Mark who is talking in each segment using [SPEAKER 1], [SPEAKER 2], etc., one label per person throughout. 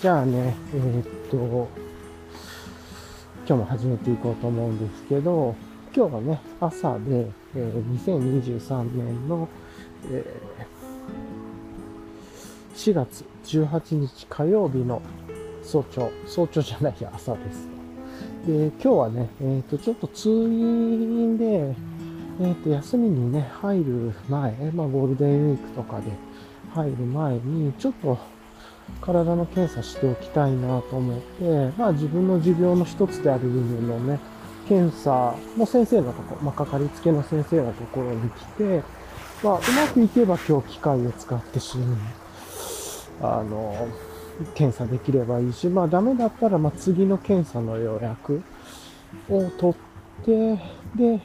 [SPEAKER 1] じゃあね、えー、っと、今日も始めていこうと思うんですけど、今日はね、朝で、えー、2023年の、えー、4月18日火曜日の早朝、早朝じゃないや、朝です。で、今日はね、えっ、と、ちょっと通院で、えっ、と、休みにね、入る前、まあ、ゴールデンウィークとかで入る前に、ちょっと、体の検査しておきたいなと思って、まあ自分の持病の一つである部分のね、検査の先生のとこ、まあかかりつけの先生のところに来て、まあうまくいけば今日機械を使ってし、あの、検査できればいいし、まあダメだったら、まあ次の検査の予約を取って、で、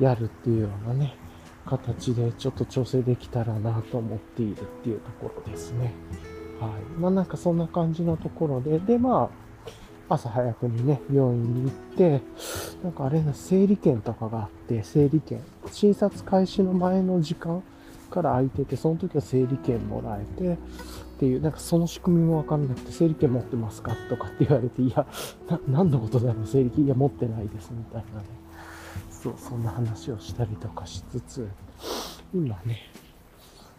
[SPEAKER 1] やるっていうようなね、形でちょっと調整できたらなと思っているっていうところですね。はい。まあなんかそんな感じのところで、でまあ、朝早くにね、病院に行って、なんかあれな、整理券とかがあって、整理券、診察開始の前の時間から空いてて、その時は整理券もらえて、っていう、なんかその仕組みもわかんなくて、整理券持ってますかとかって言われて、いや、な、何のことだろう、整理券、いや、持ってないです、みたいなね。そう、そんな話をしたりとかしつつ、今ね、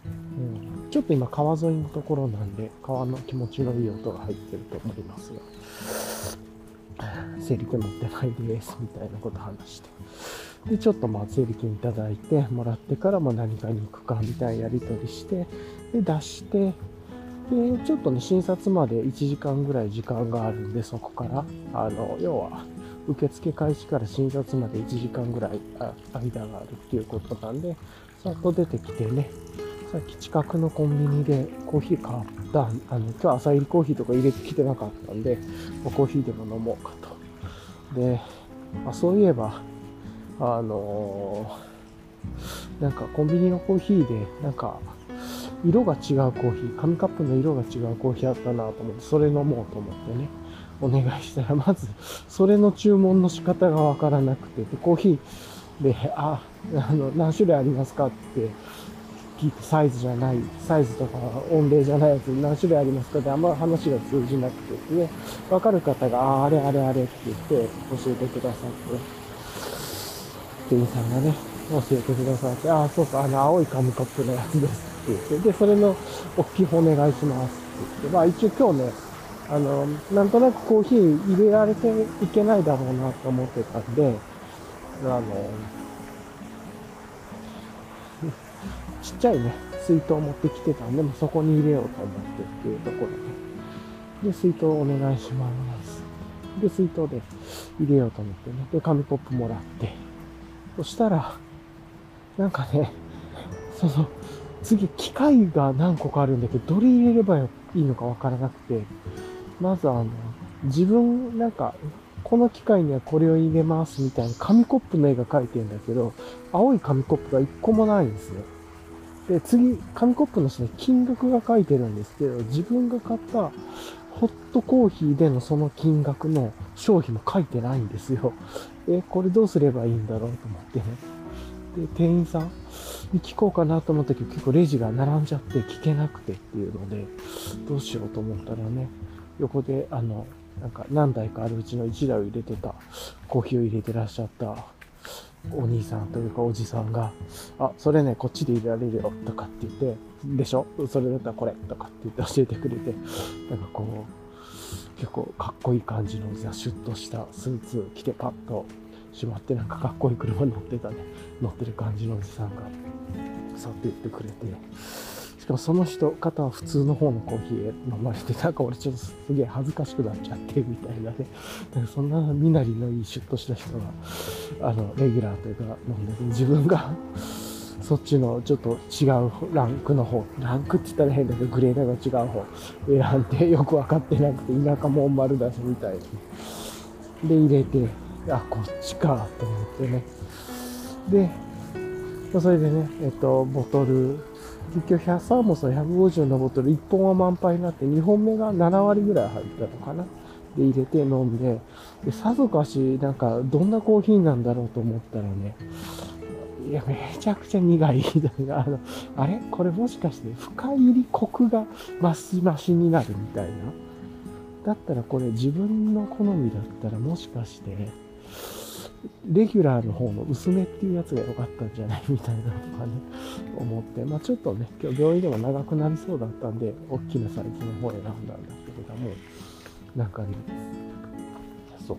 [SPEAKER 1] うん、ちょっと今川沿いのところなんで、川の気持ちのいい音が入ってると思いますが、整理券持ってないです、みたいなこと話して。で、ちょっとまあ整理券いただいて、もらってからも何かに行くかみたいなやり取りして、で、出して、で、ちょっとね、診察まで1時間ぐらい時間があるんで、そこから、あの、要は、受付開始から診察まで1時間ぐらい間があるっていうことなんで、さっと出てきてね、さっき近くのコンビニでコーヒー買った、あの、今日朝入りコーヒーとか入れてきてなかったんで、まコーヒーでも飲もうかと。で、あそういえば、あのー、なんかコンビニのコーヒーで、なんか、色が違うコーヒー、紙カップの色が違うコーヒーあったなと思って、それ飲もうと思ってね、お願いしたら、まず、それの注文の仕方がわからなくて、で、コーヒーで、あ、あの、何種類ありますかって聞いサイズじゃない、サイズとか音量じゃないやつ何種類ありますかってあんま話が通じなくてです、ね、わかる方が、ああ、あれあれあれって言って教えてくださって、店員さんがね、教えてくださって、ああ、そうか、あの、青い紙コップのやつですって言って、で、それの大きい方お願いしますって言って、まあ一応今日ね、あの、なんとなくコーヒー入れられていけないだろうなと思ってたんで、あの、ちっちゃいね、水筒持ってきてたんで、もそこに入れようと思ってっていうところで。で、水筒お願いします。で、水筒で入れようと思ってね。で、紙コップもらって。そしたら、なんかね、その、次、機械が何個かあるんだけど、どれ入れればいいのかわからなくて、まずあの、自分、なんか、この機械にはこれを入れますみたいな紙コップの絵が描いてんだけど、青い紙コップが1個もないんですよ。で、次、紙コップの下に金額が書いてるんですけど、自分が買ったホットコーヒーでのその金額の商品も書いてないんですよ。え、これどうすればいいんだろうと思ってね。で、店員さんに聞こうかなと思ったけど、結構レジが並んじゃって聞けなくてっていうので、どうしようと思ったらね、横で、あの、なんか何台かあるうちの1台を入れてた、コーヒーを入れてらっしゃったお兄さんというかおじさんが、あ、それね、こっちでいられるよとかって言って、でしょ？それだったらこれとかって言って教えてくれて、なんかこう、結構かっこいい感じのおじさ、シュッとしたスーツ着てパッとしまってなんかかっこいい車乗ってたね、乗ってる感じのおじさんが、そうって言ってくれて、しかもその人、方は普通の方のコーヒー飲まれて、なんか俺ちょっとすげえ恥ずかしくなっちゃって、みたいなね。かそんな身なりのいいシュッとした人が、あの、レギュラーというか飲んでて、自分がそっちのちょっと違うランクの方、ランクって言ったら変だけど、グレードが違う方選んでよくわかってなくて、田舎もん丸出しみたいに。で、入れて、あ、こっちか、と思ってね。で、それでね、えっと、ボトル結局100サーモスの150のボトル1本は満杯になって2本目が7割ぐらい入ったのかな？で入れて飲んで、で、さぞかし、なんか、どんなコーヒーなんだろうと思ったらね、いや、めちゃくちゃ苦いみたいな。あの、あれ？これもしかして深入りコクが増し増しになるみたいな？だったらこれ自分の好みだったらもしかして、レギュラーの方の薄めっていうやつが良かったんじゃないみたいなとかね、思って、まあちょっとね、今日病院でも長くなりそうだったんで、大きなサイズの方を選んだんだけれども、なんかね、そう、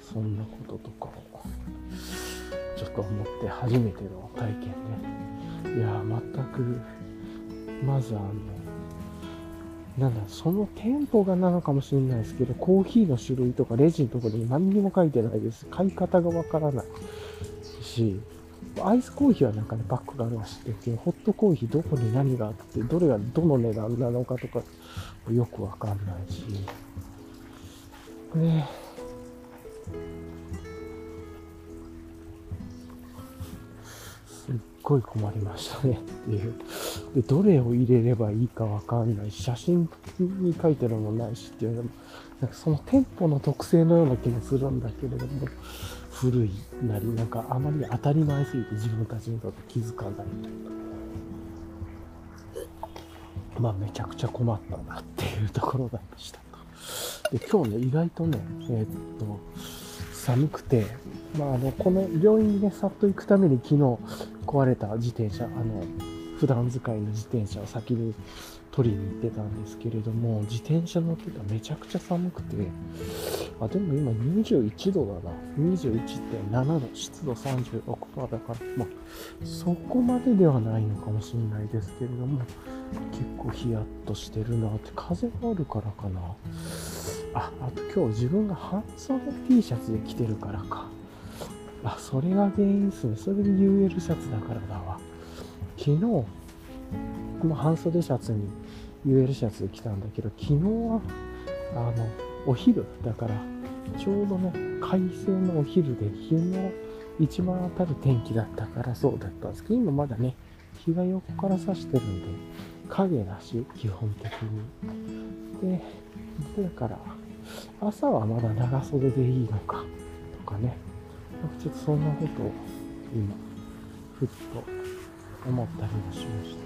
[SPEAKER 1] そんなこととかを、ちょっと思って初めての体験ね。いや全く、まずあの、なんだ、その店舗がなのかもしれないですけど、コーヒーの種類とかレジのところに何にも書いてないです。買い方がわからないし、アイスコーヒーはなんかね、パックがあるらしいけど、ホットコーヒーどこに何があって、どれがどの値段なのかとか、よくわかんないし。ねすっごい困りましたねっていう。で、どれを入れればいいかわかんない、写真に書いてるのもないしっていうのも、なんかその店舗の特性のような気もするんだけれども、古いなり、なんかあまり当たり前すぎて自分たちにとって気づかないというまあめちゃくちゃ困ったなっていうところでした。で、今日ね、意外とね、えー、っと、寒くて、まあ、あの、この病院にね、さっと行くために昨日壊れた自転車、あの、普段使いの自転車を先に取りに行ってたんですけれども、自転車乗ってためちゃくちゃ寒くて、あ、でも今21度だな。21.7度、湿度36%だから、まあ、そこまでではないのかもしれないですけれども、結構ヒヤッとしてるなって、風があるからかな。あ、あと今日自分が半袖 T シャツで着てるからか。あ、それが原因ですね。それで UL シャツだからだわ。昨日、も半袖シャツに UL シャツで着たんだけど、昨日は、あの、お昼だから、ちょうどね、快晴のお昼で日の一番当たる天気だったからそうだったんですけど、今まだね、日が横から差してるんで、影だし、基本的に。で、だから、朝はまだ長袖でいいのか、とかね。ちょっとそんなことを今、ふっと思ったりもしました。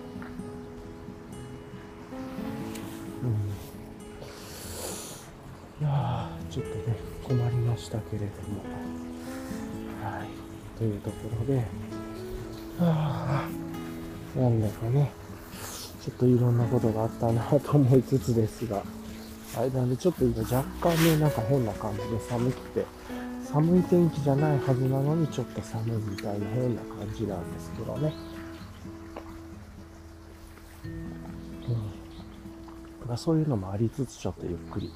[SPEAKER 1] うん。いやー、ちょっとね、困りましたけれども。はい。というところで、はあ、なんだかね、ちょっといろんなことがあったなと思いつつですが、はい、なんでちょっと今若干ね、なんか変な感じで寒くて、寒い天気じゃないはずなのにちょっと寒いみたいな変な感じなんですけどね。うん。そういうのもありつつちょっとゆっくり、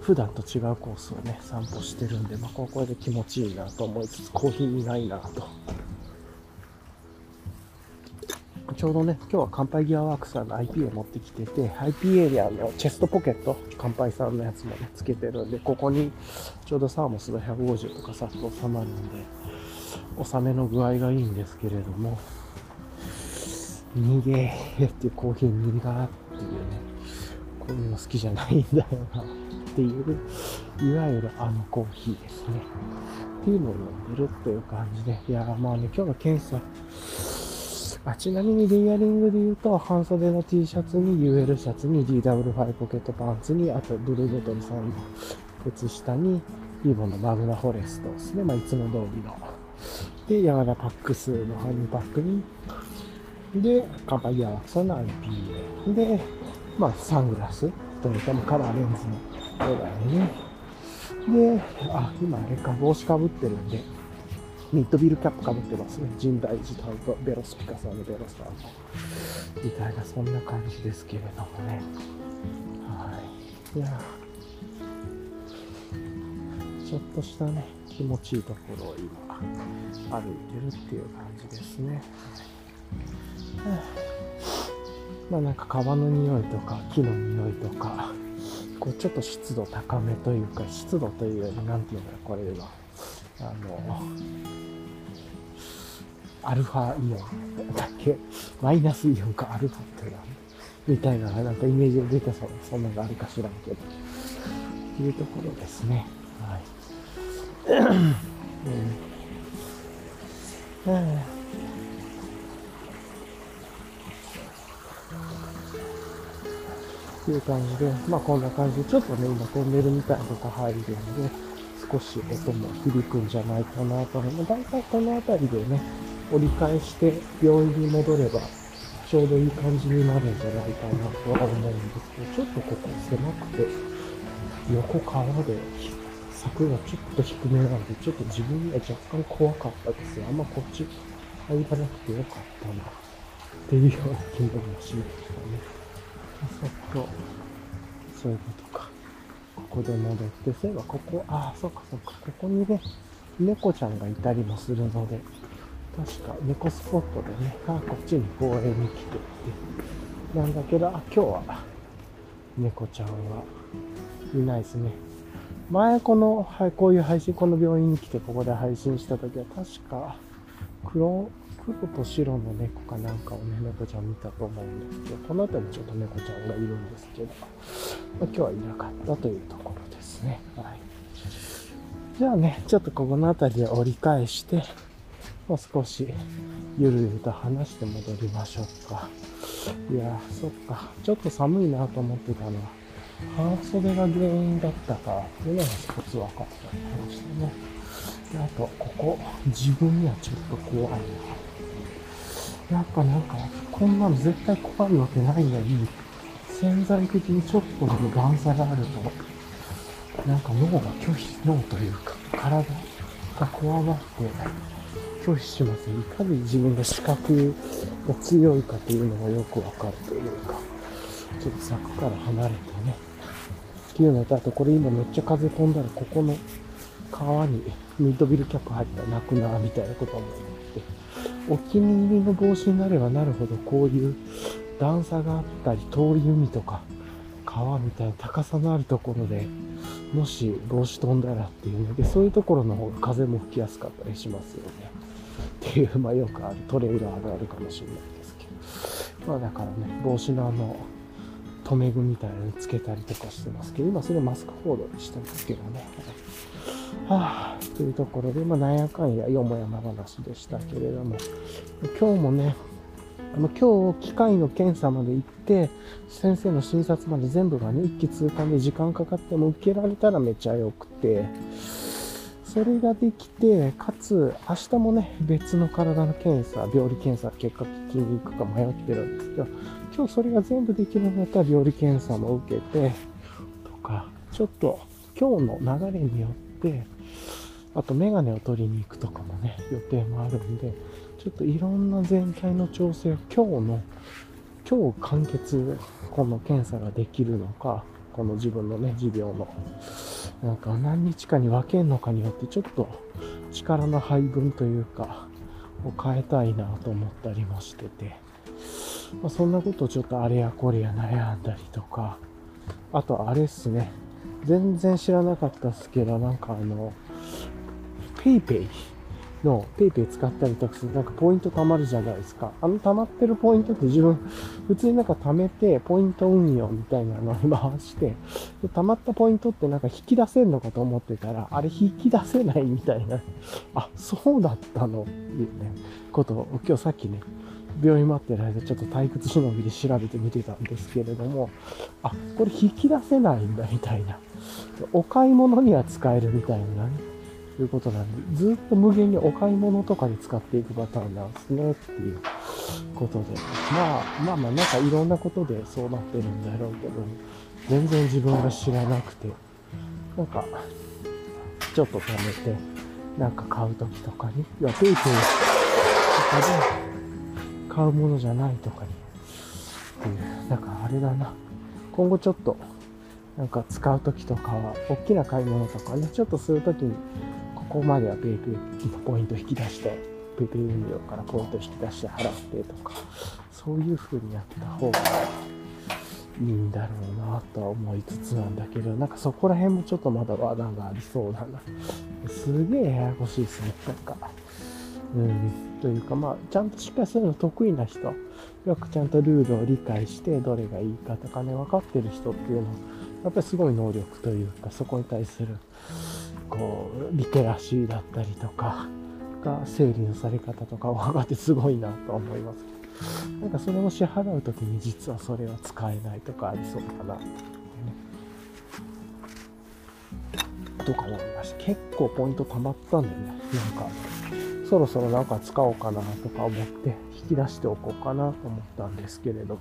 [SPEAKER 1] 普段と違うコースをね、散歩してるんで、まあ、ここで気持ちいいなと思いつつ、コーヒーいないなとちょうどね、今日は乾杯ギアワークさんの IPA 持ってきてて、IPA であの、チェストポケット、乾杯さんのやつもね、つけてるんで、ここにちょうどサーモスが150とかさっと収まるんで、収めの具合がいいんですけれども、逃げっていうコーヒー苦っていうね、こういうの好きじゃないんだよなっていう、いわゆるあのコーヒーですね。っていうのを飲んでるっていう感じで、いやまあね、今日の検査、あちなみにレイヤリングで言うと、半袖の T シャツに UL シャツに DW5 ポケットパンツに、あとブルーボトルさんの靴下に、リボンのマグナフォレストですね。まあ、いつも通りの。で、山田パックスのハニーパックに、で、カンパイアワクスの IPA。で、まあ、サングラスというか、カラーレンズのこれだよね。で、あ、今あれか、帽子かぶってるんで、ミッドビルキャップかぶってますね。神代寺さんとベロスピカさんのベロさんの。みたいな、そんな感じですけれどもね。はい。いやちょっとしたね、気持ちいいところを今、歩いてるっていう感じですね。はまあなんか川の匂いとか木の匂いとか、こうちょっと湿度高めというか、湿度というより、なんていうこれは。あの、アルファイオンだっけ？マイナスイオンかアルファってなみたいな、なんかイメージが出たそう、そんなのがあるか知らんけど。っていうところですね。はい。うん、っていう感じで、まあこんな感じで、ちょっとね、今トンネルみたいなとこ入るんで、少し音も響くんじゃないかなと思う。大体この辺りでね、折り返して病院に戻れば、ちょうどいい感じになるんじゃないかなとは思うんですけど、ちょっとここ狭くて、横川で、柵がちょっと低めなんで、ちょっと自分には若干怖かったですよ。あんまこっち入らなくてよかったな、っていうような気分もしましたね。そっと、そういうことか。ここで戻って、そういえばここ、ああ、そっかそっか、ここにね、猫ちゃんがいたりもするので、確か猫スポットでね、あこっちに公園に来てって、なんだけど、あ、今日は猫ちゃんはいないですね。前この、はい、こういう配信、この病院に来てここで配信した時は確か黒、黒と白の猫かなんかをね、猫ちゃん見たと思うんですけど、この辺りちょっと猫ちゃんがいるんですけど、ま、今日はいなかったというところですね。はい。じゃあね、ちょっとここの辺りで折り返して、もう少しゆるゆると話して戻りましょうか。いやそっか。ちょっと寒いなと思ってたのは、半袖が原因だったかっていうのが一つ分かったりましたね。であと、ここ、自分にはちょっと怖いな。やっぱなんか、こんなの絶対怖いわけないのに、潜在的にちょっとでも段差があると、なんか脳が拒否、脳というか、体がこわばって、拒否します。いかに自分が視覚が強いかというのがよくわかるというか、ちょっと柵から離れてね。っていうのと、あとこれ今めっちゃ風飛んだら、ここの川にミッドビルキャップ入ったら泣くな、みたいなことも思って、お気に入りの帽子になればなるほど、こういう段差があったり、通り海とか、川みたいな高さのあるところで、もし帽子飛んだらっていうので、そういうところの方が風も吹きやすかったりしますよね。っていう、まあよくあるトレーラーがあるかもしれないですけど。まあだからね、帽子のあの、留め具みたいなのにつけたりとかしてますけど、今それマスクコードにしたんですけどね。はあ、というところで、まあ、なんやかんやよもやま話でしたけれども、今日もね、あの今日、機械の検査まで行って、先生の診察まで全部がね、一気通貫で時間かかっても受けられたらめちゃ良くて、それができて、かつ、明日もね、別の体の検査、病理検査、結果聞きに行くか迷ってるんですけど、今日それが全部できるんだったら病理検査も受けて、とか、ちょっと今日の流れによって、あとメガネを取りに行くとかもね、予定もあるんで、ちょっといろんな全体の調整を今日の、今日完結、この検査ができるのか、この自分のね、持病の、なんか何日かに分けるのかによって、ちょっと力の配分というか、を変えたいなと思ったりもしてて、まあ、そんなことをちょっとあれやこれや悩んだりとか、あとあれっすね、全然知らなかったっすけど、なんかあの、PayPay の PayPay 使ったりとかするとなんかポイント貯まるじゃないですか。あの貯まってるポイントって自分、普通になんか貯めて、ポイント運用みたいなのに回して、貯まったポイントってなんか引き出せんのかと思ってたら、あれ引き出せないみたいな、あ、そうだったのっていうね、ことを今日さっきね、病院待ってる間ちょっと退屈しのぎで調べてみてたんですけれども、あ、これ引き出せないんだみたいな。お買い物には使えるみたいなね。ということなんで、ずっと無限にお買い物とかで使っていくパターンなんですね、っていうことで。まあ、まあまあ、なんかいろんなことでそうなってるんだろうけど、全然自分が知らなくて、なんか、ちょっと貯めて、なんか買うときとかに、いや、ペイペイとかで買うものじゃないとかに、っていう、なんかあれだな。今後ちょっと、なんか使うときとかは、大きな買い物とかね、ちょっとするときに、ここまでは PayPay ポイント引き出して、PayPay 運用からポイント引き出して払ってとか、そういう風にやった方がいいんだろうなとは思いつつなんだけど、なんかそこら辺もちょっとまだ話題がありそうだな。すげえややこしいですね、なんか。うん、というかまあ、ちゃんとしっかりそういうの得意な人、よくちゃんとルールを理解して、どれがいいかとかね、分かってる人っていうのは、やっぱりすごい能力というか、そこに対するこう、リテラシーだったりとか、か整理のされ方とか 分かってすごいなと思います。なんかそれを支払う時に実はそれは使えないとかありそうかな、とか思いました。結構ポイント貯まったんでね。なんかそろそろなんか使おうかなとか思って引き出しておこうかなと思ったんですけれども。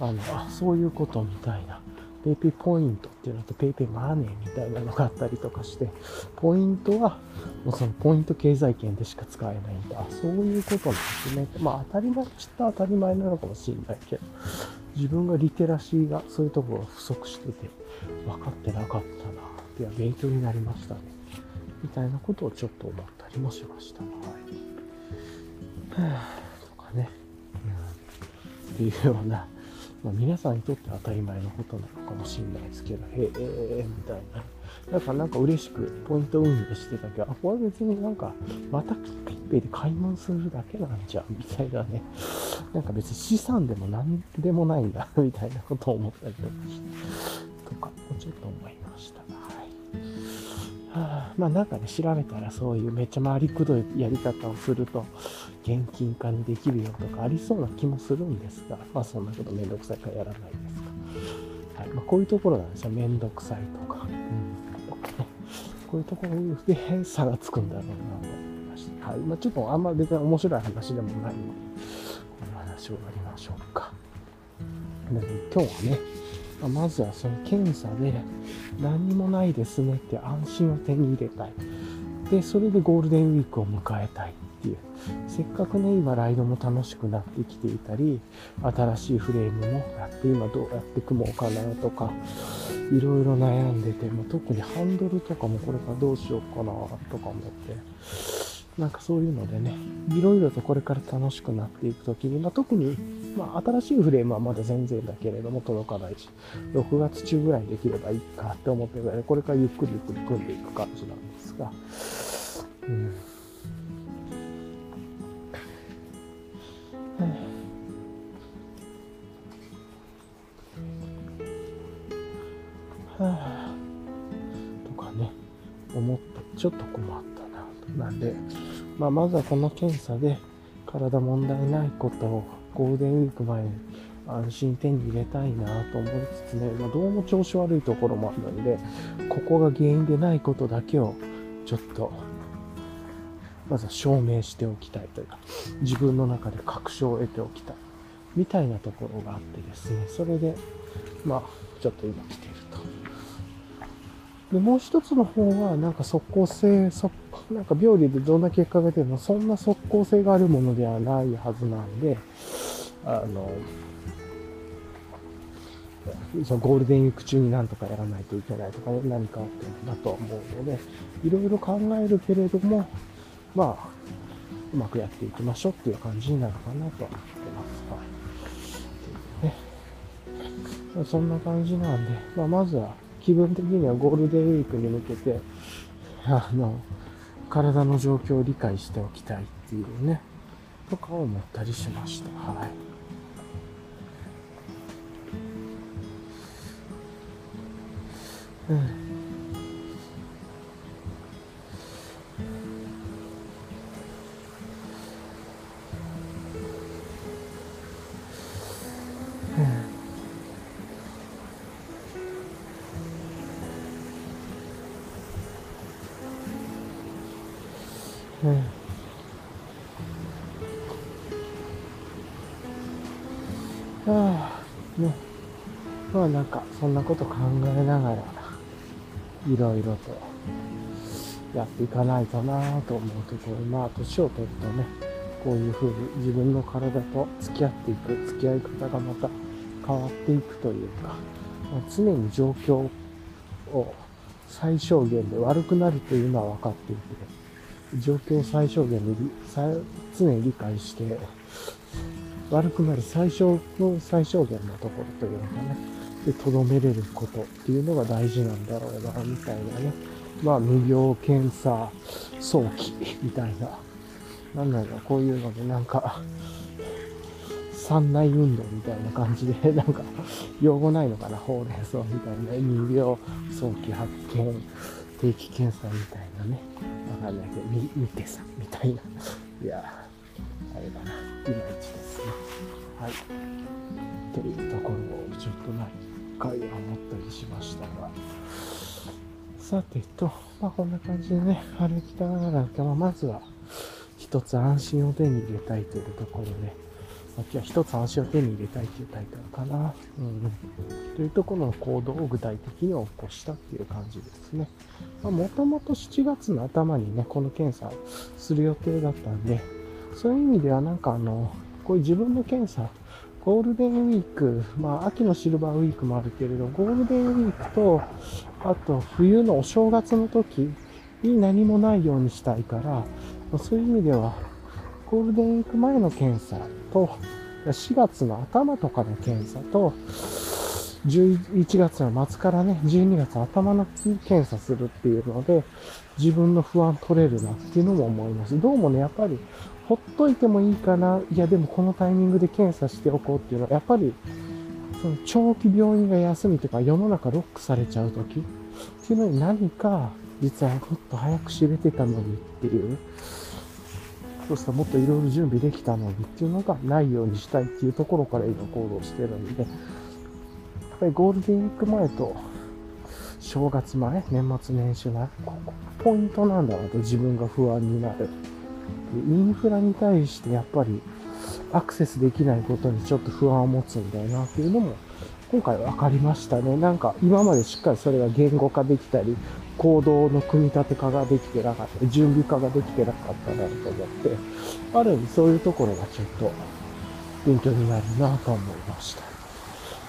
[SPEAKER 1] あのあそういうことみたいな。PayPay ポイントっていうのと PayPay マネーみたいなのがあったりとかして、ポイントは、もうそのポイント経済圏でしか使えないんだ。そういうことなんですね。まあ当たり前っちゃ当たり前なのかもしれないけど、自分がリテラシーがそういうところが不足してて、分かってなかったな。いや、勉強になりましたね。みたいなことをちょっと思ったりもしました。はい。とかね。うん。っていうような、まあ、皆さんにとって当たり前のことなのかもしれないですけど、へえ、みたいな。だからなんか嬉しくポイント運用してたけど、あ、これ別になんか、また PayPay で買い物するだけなんじゃん、みたいなね。なんか別に資産でも何でもないんだ、みたいなことを思ったりとか、とか、ちょっと思いました。はい。はあ、まあなんかね、調べたらそういうめっちゃ回りくどいやり方をすると、現金化にできるよとかありそうな気もするんですが、まあそんなことめんどくさいからやらないですが。はい。まあこういうところなんですよ。めんどくさいとか。うん。こういうところで差がつくんだろうなと思いました。はい。まあちょっとあんま別に面白い話でもないので、この話を終わりましょうか。で今日はね、まずはその検査で何にもないですねって安心を手に入れたい。で、それでゴールデンウィークを迎えたい。っていう。せっかくね、今ライドも楽しくなってきていたり、新しいフレームもやって今どうやって組もうかなとか、いろいろ悩んでて、も特にハンドルとかもこれからどうしようかなとか思って、なんかそういうのでね、いろいろとこれから楽しくなっていくときに、まあ、特に、まあ、新しいフレームはまだ全然だけれども届かないし、6月中ぐらいできればいいかって思ってるぐらい、これからゆっくりゆっくり組んでいく感じなんですが、うん。はあ、とかね、思ってちょっと困ったな。んで、まあ、まずはこの検査で体問題ないことをゴールデンウィーク前に安心手に入れたいなと思いつつね、まあ、どうも調子悪いところもあるので、ここが原因でないことだけをちょっとまずは証明しておきたいというか、自分の中で確証を得ておきたい。みたいなところがあってですね、それで、まあ、ちょっと今来ていると。で、もう一つの方は、なんか即効性、なんか病理でどんな結果が出ても、そんな即効性があるものではないはずなんで、あの、そのゴールデンウィーク中になんとかやらないといけないとか、何かあってんだとは思うので、いろいろ考えるけれども、まあ、うまくやっていきましょうっていう感じになるかなとは思ってます。はい。ね。そんな感じなんで、まあ、まずは気分的にはゴールデンウィークに向けて、あの、体の状況を理解しておきたいっていうね、とか思ったりしました。はい。うんはあね。まあなんかそんなこと考えながらいろいろとやっていかないとなと思うところ。まあ年を取るとねこういうふうに自分の体と付き合っていく付き合い方がまた変わっていくというか、ま、常に状況を最小限で悪くなるというのは分かっていて。状況を最小限で常に理解して悪くなる最小の最小限のところというのがねで、とどめれることっていうのが大事なんだろうな、みたいなね。まあ、無病検査、早期、みたいな。なんだろう、こういうので、なんか、三内運動みたいな感じで、なんか、用語ないのかな、ほうれん草みたいな、未病、早期発見、定期検査みたいなね。かんないけど、見見てさ、みたいな。いや、あれだな、いまいちですね。はい。というところをちょっと何回は思ったりしましたが。さてと、まあこんな感じでね、歩きながら、まあ、まずは一つ安心を手に入れたいというところで、今日は一つ足を手に入れたいというタイトルかな。うん。というところの行動を具体的に起こしたっていう感じですね。まあ、もともと7月の頭にね、この検査する予定だったんで、そういう意味ではなんかあの、こういう自分の検査、ゴールデンウィーク、まあ秋のシルバーウィークもあるけれど、ゴールデンウィークと、あと冬のお正月の時に何もないようにしたいから、そういう意味では、ゴールデンウィーク前の検査と、4月の頭とかの検査と、11月の末からね、12月頭の検査するっていうので、自分の不安取れるなっていうのも思います。どうもね、やっぱり、ほっといてもいいかな、いやでもこのタイミングで検査しておこうっていうのは、やっぱり、その長期病院が休みとか世の中ロックされちゃう時っていうのに何か、実はもっと早く知れてたのにっていう、そうしたらもっといろいろ準備できたのにっていうのがないようにしたいっていうところから今行動してるんで、やっぱりゴールデンウィーク前と正月前、年末年始前、ここポイントなんだなと自分が不安になる。インフラに対してやっぱりアクセスできないことにちょっと不安を持つんだよなっていうのも今回分かりましたね。なんか今までしっかりそれが言語化できたり、行動の組み立て化ができてなかった、準備化ができてなかったなと思って、ある意味そういうところがちょっと勉強になるなと思いました。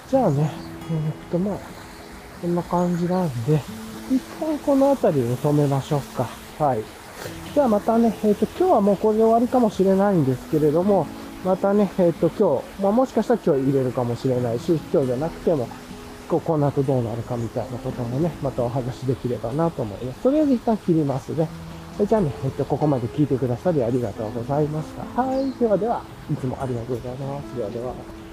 [SPEAKER 1] じゃあね、え、っとまあ、こんな感じなんで、一旦この辺りを止めましょうか。はい。じゃあまたね、えっ、と、今日はもうこれで終わりかもしれないんですけれども、またね、えっ、と、今日、まあ、もしかしたら今日入れるかもしれないし、今日じゃなくても、こう、この後どうなるかみたいなこともね、またお話できればなと思います。とりあえず一旦切りますね。じゃあね、えっと、ここまで聞いてくださりありがとうございました。はい。ではでは、いつもありがとうございます。ではでは。